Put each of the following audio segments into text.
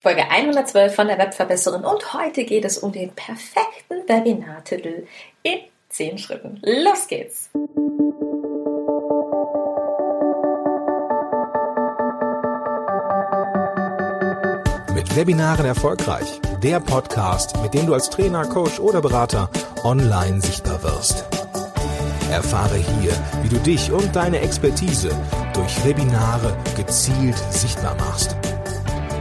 Folge 112 von der Webverbesserin und heute geht es um den perfekten Webinartitel in 10 Schritten. Los geht's! Mit Webinaren erfolgreich. Der Podcast, mit dem du als Trainer, Coach oder Berater online sichtbar wirst. Erfahre hier, wie du dich und deine Expertise durch Webinare gezielt sichtbar machst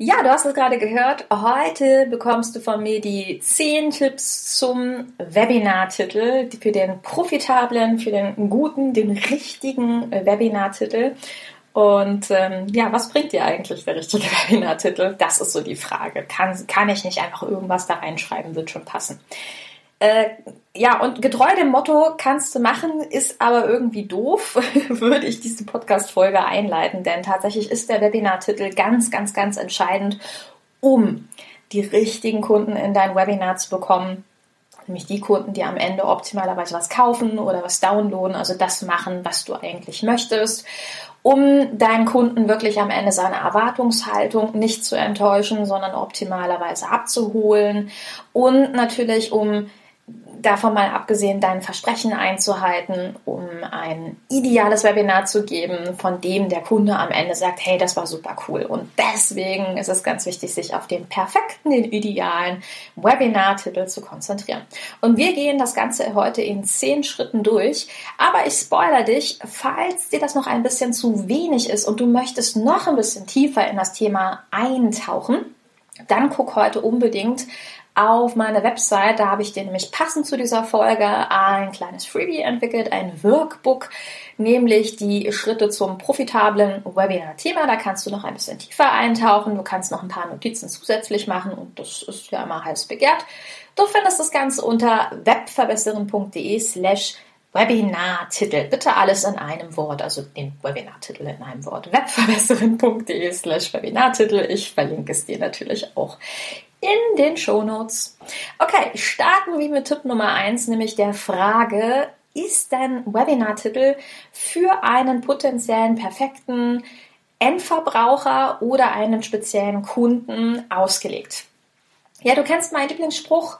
Ja, du hast es gerade gehört. Heute bekommst du von mir die 10 Tipps zum Webinartitel für den profitablen, für den guten, den richtigen Webinartitel. Und ähm, ja, was bringt dir eigentlich der richtige Webinartitel? Das ist so die Frage. Kann, kann ich nicht einfach irgendwas da reinschreiben, wird schon passen. Äh, ja, und getreu dem Motto kannst du machen, ist aber irgendwie doof, würde ich diese Podcast-Folge einleiten, denn tatsächlich ist der Webinar-Titel ganz, ganz, ganz entscheidend, um die richtigen Kunden in dein Webinar zu bekommen. Nämlich die Kunden, die am Ende optimalerweise was kaufen oder was downloaden, also das machen, was du eigentlich möchtest um deinen Kunden wirklich am Ende seine Erwartungshaltung nicht zu enttäuschen, sondern optimalerweise abzuholen und natürlich um davon mal abgesehen, dein Versprechen einzuhalten, um ein ideales Webinar zu geben, von dem der Kunde am Ende sagt, hey, das war super cool. Und deswegen ist es ganz wichtig, sich auf den perfekten, den idealen Webinar-Titel zu konzentrieren. Und wir gehen das Ganze heute in zehn Schritten durch. Aber ich spoiler dich, falls dir das noch ein bisschen zu wenig ist und du möchtest noch ein bisschen tiefer in das Thema eintauchen, dann guck heute unbedingt auf meiner Website. Da habe ich dir nämlich passend zu dieser Folge ein kleines Freebie entwickelt, ein Workbook, nämlich die Schritte zum profitablen Webinar-Thema. Da kannst du noch ein bisschen tiefer eintauchen. Du kannst noch ein paar Notizen zusätzlich machen und das ist ja immer heiß begehrt. Du findest das Ganze unter webverbesseren.de slash Webinartitel. Bitte alles in einem Wort, also den Webinartitel in einem Wort. webverbesseren.de slash Webinartitel. Ich verlinke es dir natürlich auch in den Shownotes. Okay, starten wir mit Tipp Nummer eins, nämlich der Frage, ist dein Webinartitel für einen potenziellen perfekten Endverbraucher oder einen speziellen Kunden ausgelegt? Ja, du kennst meinen Lieblingsspruch,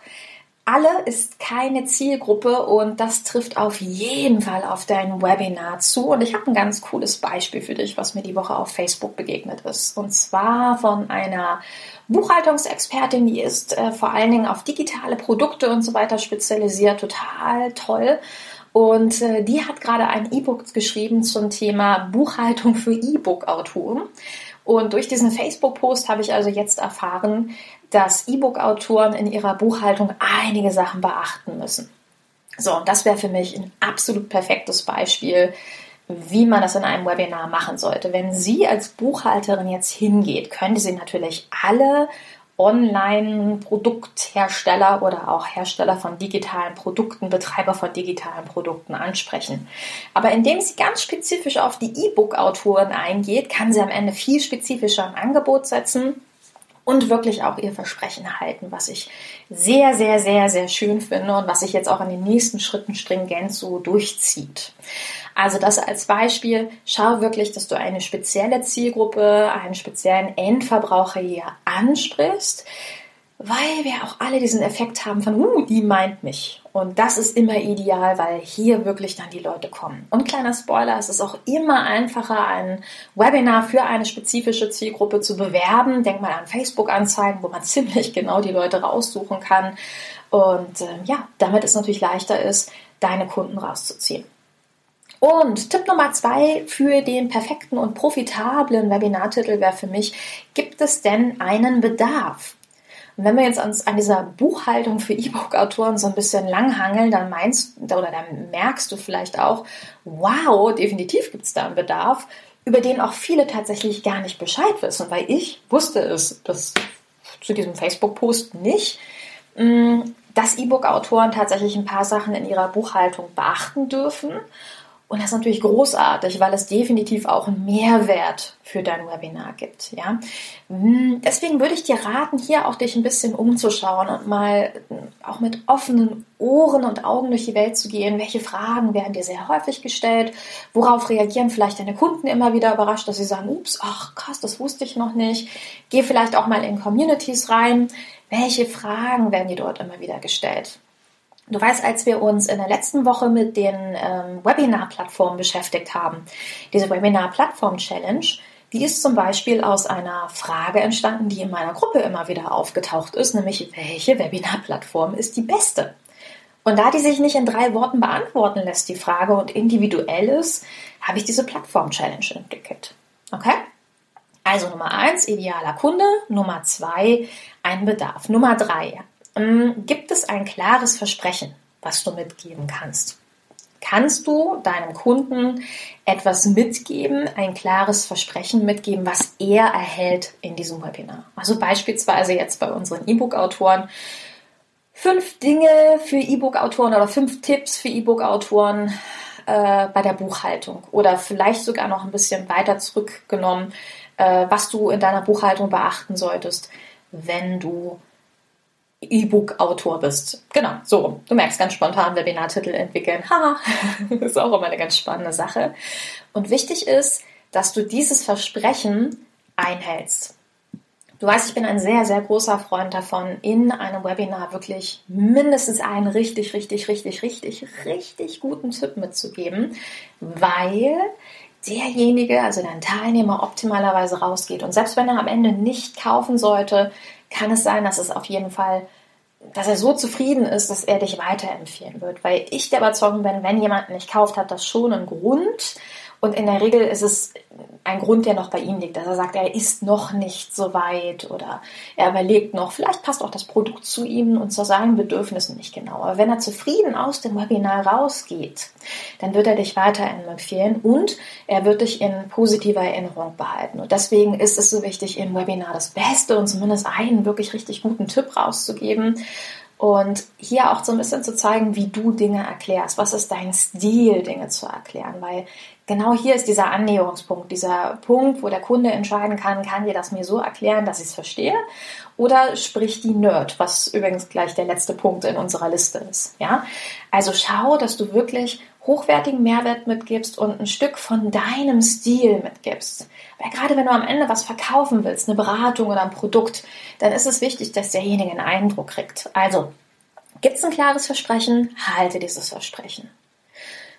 alle ist keine Zielgruppe und das trifft auf jeden Fall auf dein Webinar zu. Und ich habe ein ganz cooles Beispiel für dich, was mir die Woche auf Facebook begegnet ist. Und zwar von einer Buchhaltungsexpertin, die ist äh, vor allen Dingen auf digitale Produkte und so weiter spezialisiert. Total toll. Und äh, die hat gerade ein E-Book geschrieben zum Thema Buchhaltung für E-Book-Autoren. Und durch diesen Facebook-Post habe ich also jetzt erfahren, dass E-Book-Autoren in ihrer Buchhaltung einige Sachen beachten müssen. So, und das wäre für mich ein absolut perfektes Beispiel, wie man das in einem Webinar machen sollte. Wenn Sie als Buchhalterin jetzt hingeht, können Sie natürlich alle Online-Produkthersteller oder auch Hersteller von digitalen Produkten, Betreiber von digitalen Produkten ansprechen. Aber indem sie ganz spezifisch auf die E-Book-Autoren eingeht, kann sie am Ende viel spezifischer ein Angebot setzen und wirklich auch ihr Versprechen halten, was ich sehr, sehr, sehr, sehr schön finde und was sich jetzt auch in den nächsten Schritten stringent so durchzieht. Also das als Beispiel, schau wirklich, dass du eine spezielle Zielgruppe, einen speziellen Endverbraucher hier ansprichst, weil wir auch alle diesen Effekt haben von, uh, die meint mich. Und das ist immer ideal, weil hier wirklich dann die Leute kommen. Und kleiner Spoiler, es ist auch immer einfacher, ein Webinar für eine spezifische Zielgruppe zu bewerben. Denk mal an Facebook-Anzeigen, wo man ziemlich genau die Leute raussuchen kann. Und äh, ja, damit es natürlich leichter ist, deine Kunden rauszuziehen. Und Tipp Nummer zwei für den perfekten und profitablen Webinartitel wäre für mich, gibt es denn einen Bedarf? Und wenn wir jetzt uns an dieser Buchhaltung für E-Book-Autoren so ein bisschen langhangeln, dann meinst oder dann merkst du vielleicht auch, wow, definitiv gibt es da einen Bedarf, über den auch viele tatsächlich gar nicht Bescheid wissen, weil ich wusste es das zu diesem Facebook-Post nicht, mm, dass E-Book-Autoren tatsächlich ein paar Sachen in ihrer Buchhaltung beachten dürfen Und das ist natürlich großartig, weil es definitiv auch einen Mehrwert für dein Webinar gibt. Ja? Hm, deswegen würde ich dir raten, hier auch dich ein bisschen umzuschauen und mal auch mit offenen Ohren und Augen durch die Welt zu gehen. Welche Fragen werden dir sehr häufig gestellt? Worauf reagieren vielleicht deine Kunden immer wieder überrascht, dass sie sagen, ups, ach krass, das wusste ich noch nicht. Geh vielleicht auch mal in Communities rein. Welche Fragen werden dir dort immer wieder gestellt? Du weißt, als wir uns in der letzten Woche mit den ähm, Webinar-Plattformen beschäftigt haben, diese Webinar-Plattform-Challenge, die ist zum Beispiel aus einer Frage entstanden, die in meiner Gruppe immer wieder aufgetaucht ist, nämlich welche Webinar-Plattform ist die beste? Und da die sich nicht in drei Worten beantworten lässt, die Frage, und individuell ist, habe ich diese Plattform-Challenge entwickelt. Okay? Also Nummer eins, idealer Kunde. Nummer zwei, ein Bedarf. Nummer drei, gibt es ein klares Versprechen, was du mitgeben kannst? Kannst du deinem Kunden etwas mitgeben, ein klares Versprechen mitgeben, was er erhält in diesem Webinar? Also beispielsweise jetzt bei unseren E-Book-Autoren fünf Dinge für E-Book-Autoren oder fünf Tipps für E-Book-Autoren äh, bei der Buchhaltung oder vielleicht sogar noch ein bisschen weiter zurückgenommen, äh, was du in deiner Buchhaltung beachten solltest, wenn du E-Book-Autor bist. Genau, so. Du merkst ganz spontan Webinartitel entwickeln. Haha, ist auch immer eine ganz spannende Sache. Und wichtig ist, dass du dieses Versprechen einhältst. Du weißt, ich bin ein sehr, sehr großer Freund davon, in einem Webinar wirklich mindestens einen richtig, richtig, richtig, richtig, richtig guten Tipp mitzugeben, weil derjenige, also dein Teilnehmer, optimalerweise rausgeht. Und selbst wenn er am Ende nicht kaufen sollte, kann es sein, dass es auf jeden Fall, dass er so zufrieden ist, dass er dich weiterempfehlen wird. Weil ich der Überzeugung bin, wenn jemand nicht kauft, hat das schon einen Grund. Und in der Regel ist es ein Grund, der noch bei ihm liegt, dass er sagt, er ist noch nicht so weit oder er überlegt noch, vielleicht passt auch das Produkt zu ihm und zu seinen Bedürfnissen nicht genau. Aber wenn er zufrieden aus dem Webinar rausgeht, dann wird er dich weiterempfehlen und er wird dich in positiver Erinnerung behalten. Und deswegen ist es so wichtig, im Webinar das Beste und zumindest einen wirklich richtig guten Tipp rauszugeben und hier auch so ein bisschen zu zeigen, wie du Dinge erklärst. Was ist dein Stil, Dinge zu erklären? Weil genau hier ist dieser Annäherungspunkt, dieser Punkt, wo der Kunde entscheiden kann, kann dir das mir so erklären, dass ich es verstehe? Oder spricht die Nerd, was übrigens gleich der letzte Punkt in unserer Liste ist. Ja? Also schau, dass du wirklich hochwertigen Mehrwert mitgibst und ein Stück von deinem Stil mitgibst. Weil gerade wenn du am Ende was verkaufen willst, eine Beratung oder ein Produkt, dann ist es wichtig, dass derjenige einen Eindruck kriegt. Also, gibt es ein klares Versprechen, halte dieses Versprechen.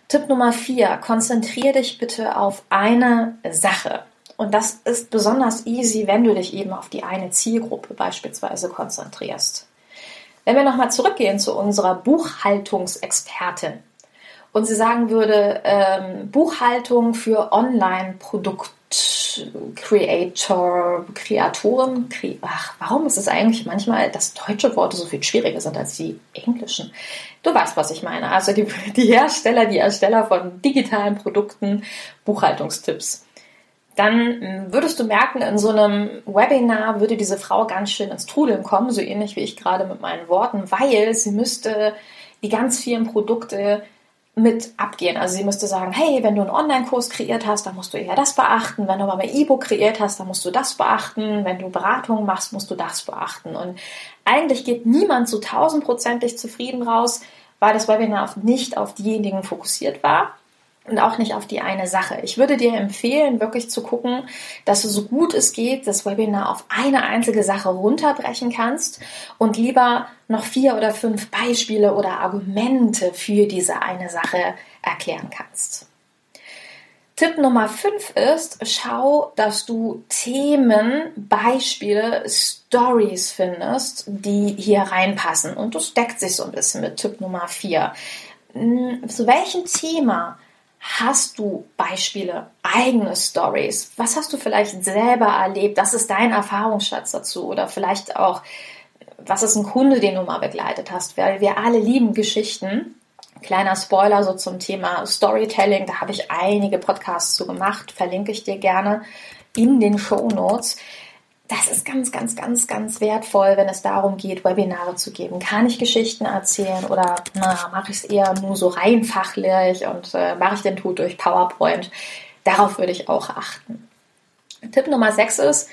Tipp Nummer vier, konzentriere dich bitte auf eine Sache. Und das ist besonders easy, wenn du dich eben auf die eine Zielgruppe beispielsweise konzentrierst. Wenn wir nochmal zurückgehen zu unserer Buchhaltungsexpertin und sie sagen würde, ähm, Buchhaltung für Online-Produkt Creator, Kreatoren, Kre ach, warum ist es eigentlich manchmal, dass deutsche Worte so viel schwieriger sind als die englischen? Du weißt, was ich meine. Also die, die Hersteller, die Ersteller von digitalen Produkten, Buchhaltungstipps. Dann hm, würdest du merken, in so einem Webinar würde diese Frau ganz schön ins Trudeln kommen, so ähnlich wie ich gerade mit meinen Worten, weil sie müsste die ganz vielen Produkte mit abgehen. Also sie müsste sagen, hey, wenn du einen Online-Kurs kreiert hast, dann musst du eher das beachten. Wenn du aber ein E-Book kreiert hast, dann musst du das beachten. Wenn du Beratungen machst, musst du das beachten. Und eigentlich geht niemand so tausendprozentig zufrieden raus, weil das Webinar nicht auf diejenigen fokussiert war und auch nicht auf die eine Sache. Ich würde dir empfehlen, wirklich zu gucken, dass du so gut es geht das Webinar auf eine einzige Sache runterbrechen kannst und lieber noch vier oder fünf Beispiele oder Argumente für diese eine Sache erklären kannst. Tipp Nummer fünf ist, schau, dass du Themen, Beispiele, Stories findest, die hier reinpassen. Und das deckt sich so ein bisschen mit Tipp Nummer vier. Hm, zu welchem Thema Hast du Beispiele, eigene Stories? Was hast du vielleicht selber erlebt? Das ist dein Erfahrungsschatz dazu. Oder vielleicht auch, was ist ein Kunde, den du mal begleitet hast? Weil wir alle lieben Geschichten. Kleiner Spoiler so zum Thema Storytelling. Da habe ich einige Podcasts zu gemacht. Verlinke ich dir gerne in den Show Notes. Das ist ganz, ganz, ganz, ganz wertvoll, wenn es darum geht, Webinare zu geben. Kann ich Geschichten erzählen oder mache ich es eher nur so rein fachlich und äh, mache ich den Tod durch PowerPoint? Darauf würde ich auch achten. Tipp Nummer 6 ist,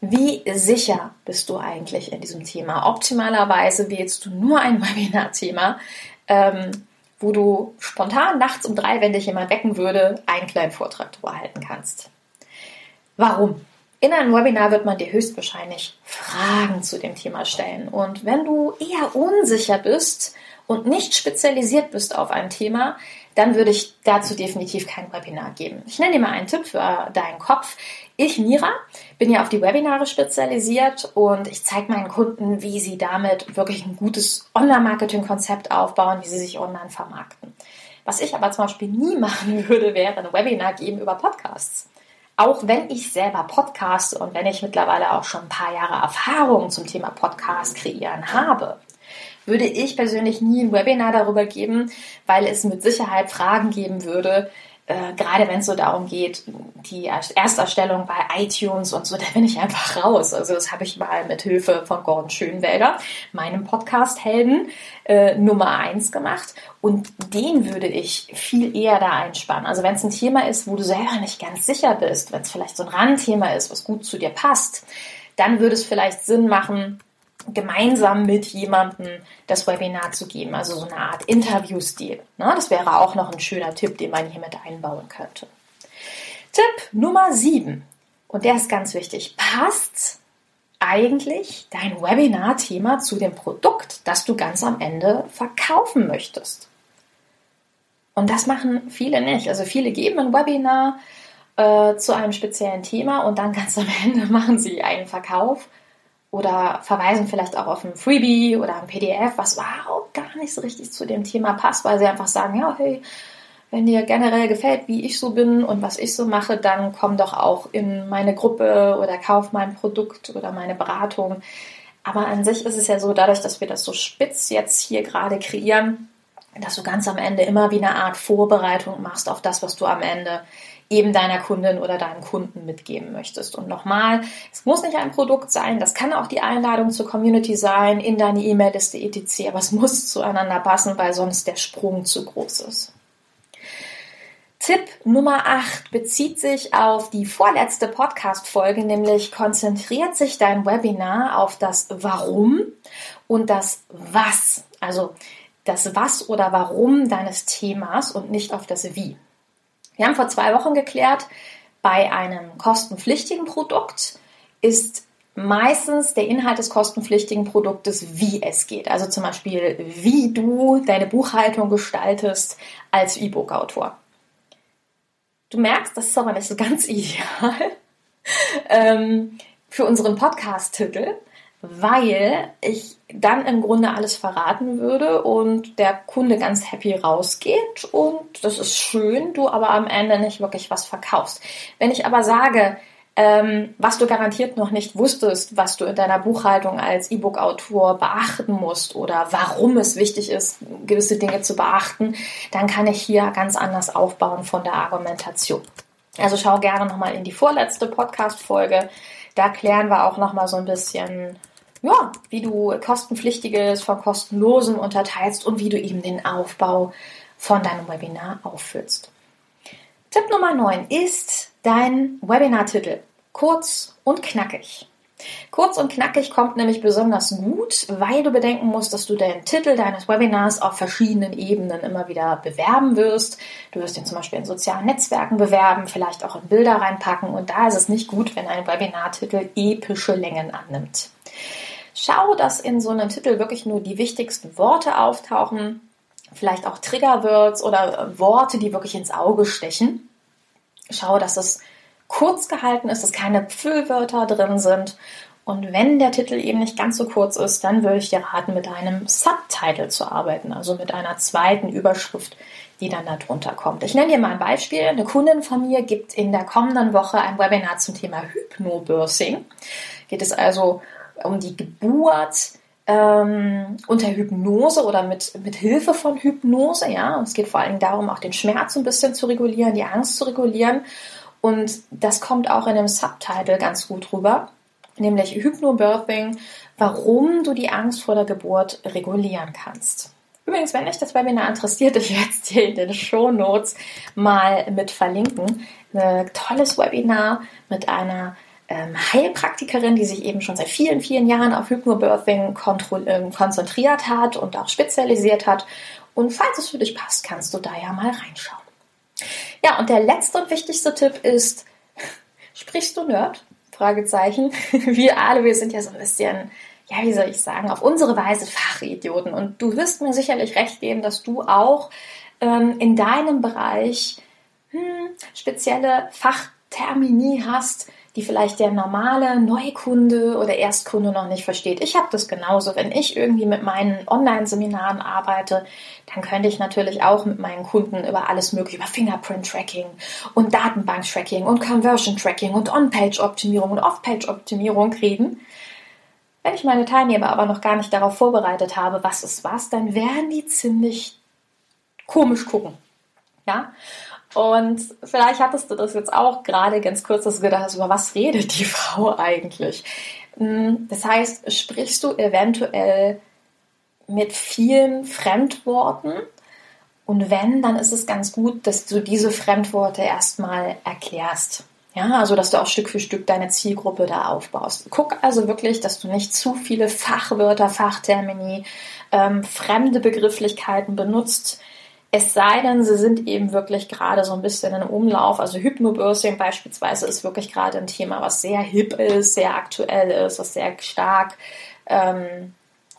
wie sicher bist du eigentlich in diesem Thema? Optimalerweise wählst du nur ein Webinar-Thema, ähm, wo du spontan nachts um drei, wenn dich jemand wecken würde, einen kleinen Vortrag darüber halten kannst. Warum? In einem Webinar wird man dir höchstwahrscheinlich Fragen zu dem Thema stellen. Und wenn du eher unsicher bist und nicht spezialisiert bist auf ein Thema, dann würde ich dazu definitiv kein Webinar geben. Ich nenne dir mal einen Tipp für deinen Kopf. Ich, Mira, bin ja auf die Webinare spezialisiert und ich zeige meinen Kunden, wie sie damit wirklich ein gutes Online-Marketing-Konzept aufbauen, wie sie sich online vermarkten. Was ich aber zum Beispiel nie machen würde, wäre ein Webinar geben über Podcasts auch wenn ich selber podcaste und wenn ich mittlerweile auch schon ein paar Jahre Erfahrung zum Thema Podcast kreieren habe, würde ich persönlich nie ein Webinar darüber geben, weil es mit Sicherheit Fragen geben würde, äh, gerade wenn es so darum geht, die Ersterstellung bei iTunes und so, da bin ich einfach raus. Also das habe ich mal mit Hilfe von Gordon Schönwelder, meinem Podcast-Helden, äh, Nummer eins gemacht. Und den würde ich viel eher da einspannen. Also wenn es ein Thema ist, wo du selber nicht ganz sicher bist, wenn es vielleicht so ein Randthema ist, was gut zu dir passt, dann würde es vielleicht Sinn machen, gemeinsam mit jemandem das Webinar zu geben, also so eine Art Interviewstil. Ne? Das wäre auch noch ein schöner Tipp, den man hier mit einbauen könnte. Tipp Nummer 7, und der ist ganz wichtig, passt eigentlich dein Webinar-Thema zu dem Produkt, das du ganz am Ende verkaufen möchtest? Und das machen viele nicht. Also viele geben ein Webinar äh, zu einem speziellen Thema und dann ganz am Ende machen sie einen Verkauf oder verweisen vielleicht auch auf ein Freebie oder ein PDF, was überhaupt gar nicht so richtig zu dem Thema passt, weil sie einfach sagen, ja, hey, wenn dir generell gefällt, wie ich so bin und was ich so mache, dann komm doch auch in meine Gruppe oder kauf mein Produkt oder meine Beratung. Aber an sich ist es ja so, dadurch, dass wir das so spitz jetzt hier gerade kreieren, dass du ganz am Ende immer wie eine Art Vorbereitung machst auf das, was du am Ende eben deiner Kundin oder deinem Kunden mitgeben möchtest. Und nochmal, es muss nicht ein Produkt sein, das kann auch die Einladung zur Community sein, in deine E-Mail-Liste etc., aber es muss zueinander passen, weil sonst der Sprung zu groß ist. Tipp Nummer 8 bezieht sich auf die vorletzte Podcast-Folge, nämlich konzentriert sich dein Webinar auf das Warum und das Was. Also das Was oder Warum deines Themas und nicht auf das Wie. Wir haben vor zwei Wochen geklärt, bei einem kostenpflichtigen Produkt ist meistens der Inhalt des kostenpflichtigen Produktes, wie es geht. Also zum Beispiel, wie du deine Buchhaltung gestaltest als E-Book-Autor. Du merkst, das ist aber nicht so ganz ideal ähm, für unseren Podcast-Titel, weil ich dann im Grunde alles verraten würde und der Kunde ganz happy rausgeht und das ist schön, du aber am Ende nicht wirklich was verkaufst. Wenn ich aber sage, ähm, was du garantiert noch nicht wusstest, was du in deiner Buchhaltung als E-Book-Autor beachten musst oder warum es wichtig ist, gewisse Dinge zu beachten, dann kann ich hier ganz anders aufbauen von der Argumentation. Also schau gerne nochmal in die vorletzte Podcast-Folge. Da klären wir auch nochmal so ein bisschen ja, wie du kostenpflichtiges von kostenlosem unterteilst und wie du eben den Aufbau von deinem Webinar auffüllst. Tipp Nummer 9 ist dein Webinartitel. Kurz und knackig. Kurz und knackig kommt nämlich besonders gut, weil du bedenken musst, dass du den Titel deines Webinars auf verschiedenen Ebenen immer wieder bewerben wirst. Du wirst ihn zum Beispiel in sozialen Netzwerken bewerben, vielleicht auch in Bilder reinpacken und da ist es nicht gut, wenn ein Webinartitel epische Längen annimmt. Schau, dass in so einem Titel wirklich nur die wichtigsten Worte auftauchen, vielleicht auch Triggerwords oder äh, Worte, die wirklich ins Auge stechen. Schau, dass es kurz gehalten ist, dass keine Füllwörter drin sind. Und wenn der Titel eben nicht ganz so kurz ist, dann würde ich dir raten, mit einem Subtitle zu arbeiten, also mit einer zweiten Überschrift, die dann darunter kommt. Ich nenne dir mal ein Beispiel. Eine Kundin von mir gibt in der kommenden Woche ein Webinar zum Thema Hypnobirthing. Geht es also um die Geburt ähm, unter Hypnose oder mit, mit Hilfe von Hypnose. Ja, und es geht vor allem darum, auch den Schmerz ein bisschen zu regulieren, die Angst zu regulieren. Und das kommt auch in dem Subtitle ganz gut rüber. nämlich Hypnobirthing, warum du die Angst vor der Geburt regulieren kannst. Übrigens, wenn dich das Webinar interessiert, ich werde es dir in den Show Notes mal mit verlinken. Ein tolles Webinar mit einer Heilpraktikerin, die sich eben schon seit vielen, vielen Jahren auf Hypnobirthing ähm, konzentriert hat und auch spezialisiert hat. Und falls es für dich passt, kannst du da ja mal reinschauen. Ja, und der letzte und wichtigste Tipp ist, sprichst du Nerd? Fragezeichen. Wir alle, wir sind ja so ein bisschen, ja, wie soll ich sagen, auf unsere Weise Fachidioten. Und du wirst mir sicherlich recht geben, dass du auch ähm, in deinem Bereich hm, spezielle Fachtermini hast, die vielleicht der normale Neukunde oder Erstkunde noch nicht versteht. Ich habe das genauso. Wenn ich irgendwie mit meinen Online-Seminaren arbeite, dann könnte ich natürlich auch mit meinen Kunden über alles mögliche, über Fingerprint-Tracking und Datenbank-Tracking und Conversion-Tracking und On-Page-Optimierung und Off-Page-Optimierung reden. Wenn ich meine Teilnehmer aber noch gar nicht darauf vorbereitet habe, was ist was, dann werden die ziemlich komisch gucken. Ja? Und vielleicht hattest du das jetzt auch gerade ganz kurz, dass du gedacht hast, über was redet die Frau eigentlich? Hm, das heißt, sprichst du eventuell mit vielen Fremdworten? Und wenn, dann ist es ganz gut, dass du diese Fremdworte erstmal erklärst. Ja, also dass du auch Stück für Stück deine Zielgruppe da aufbaust. Guck also wirklich, dass du nicht zu viele Fachwörter, Fachtermini, ähm, fremde Begrifflichkeiten benutzt, es sei denn, sie sind eben wirklich gerade so ein bisschen in Umlauf. Also Hypnobirthing beispielsweise ist wirklich gerade ein Thema, was sehr hip ist, sehr aktuell ist, was sehr stark ähm,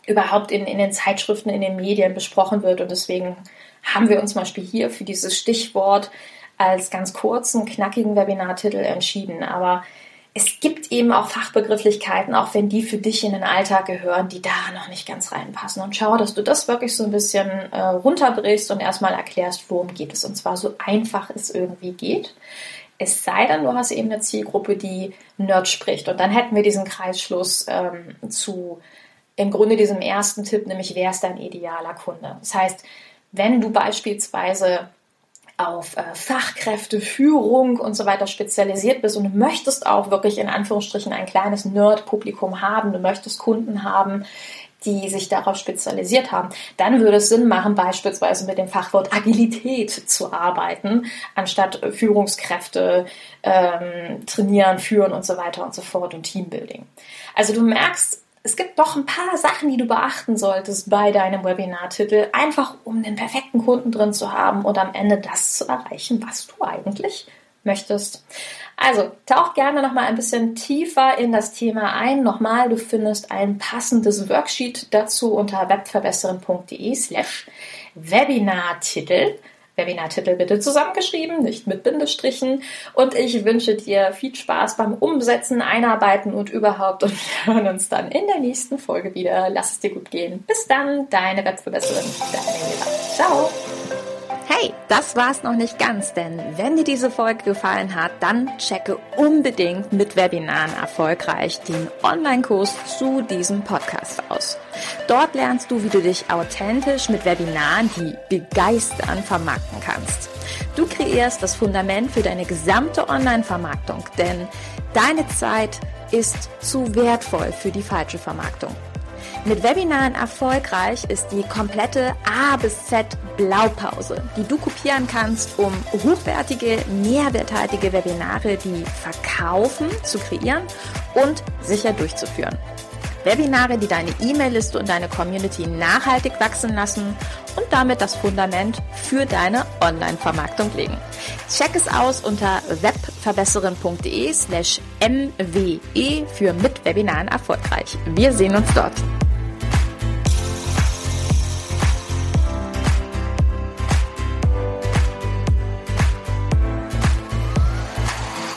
überhaupt in, in den Zeitschriften, in den Medien besprochen wird. Und deswegen haben wir uns zum Beispiel hier für dieses Stichwort als ganz kurzen, knackigen Webinartitel entschieden. Aber es gibt eben auch Fachbegrifflichkeiten, auch wenn die für dich in den Alltag gehören, die da noch nicht ganz reinpassen. Und schau, dass du das wirklich so ein bisschen äh, runterbrichst und erstmal erklärst, worum geht es. Und zwar so einfach es irgendwie geht. Es sei denn, du hast eben eine Zielgruppe, die Nerd spricht. Und dann hätten wir diesen Kreisschluss ähm, zu im Grunde diesem ersten Tipp, nämlich wer ist dein idealer Kunde. Das heißt, wenn du beispielsweise auf äh, Fachkräfte, Führung und so weiter spezialisiert bist und du möchtest auch wirklich in Anführungsstrichen ein kleines Nerd-Publikum haben, du möchtest Kunden haben, die sich darauf spezialisiert haben, dann würde es Sinn machen, beispielsweise mit dem Fachwort Agilität zu arbeiten, anstatt Führungskräfte ähm, trainieren, führen und so weiter und so fort und Teambuilding. Also du merkst, es gibt doch ein paar Sachen, die du beachten solltest bei deinem Webinartitel, einfach um den perfekten Kunden drin zu haben und am Ende das zu erreichen, was du eigentlich möchtest. Also tauch gerne noch mal ein bisschen tiefer in das Thema ein. Nochmal, du findest ein passendes Worksheet dazu unter webverbesseren.de/slash Webinartitel. Webinartitel bitte zusammengeschrieben, nicht mit Bindestrichen. Und ich wünsche dir viel Spaß beim Umsetzen, Einarbeiten und überhaupt. Und wir hören uns dann in der nächsten Folge wieder. Lass es dir gut gehen. Bis dann, deine Webverbesserin, deine Eva. Ciao. Hey, das war's noch nicht ganz, denn wenn dir diese Folge gefallen hat, dann checke unbedingt mit Webinaren erfolgreich den Online-Kurs zu diesem Podcast aus. Dort lernst du, wie du dich authentisch mit Webinaren, die begeistern, vermarkten kannst. Du kreierst das Fundament für deine gesamte Online-Vermarktung, denn deine Zeit ist zu wertvoll für die falsche Vermarktung. Mit Webinaren erfolgreich ist die komplette A bis Z Blaupause, die du kopieren kannst, um hochwertige, mehrwerthaltige Webinare, die verkaufen, zu kreieren und sicher durchzuführen. Webinare, die deine E-Mail-Liste und deine Community nachhaltig wachsen lassen und damit das Fundament für deine Online-Vermarktung legen. Check es aus unter webverbesserin.de slash mwe für mit Webinaren erfolgreich. Wir sehen uns dort.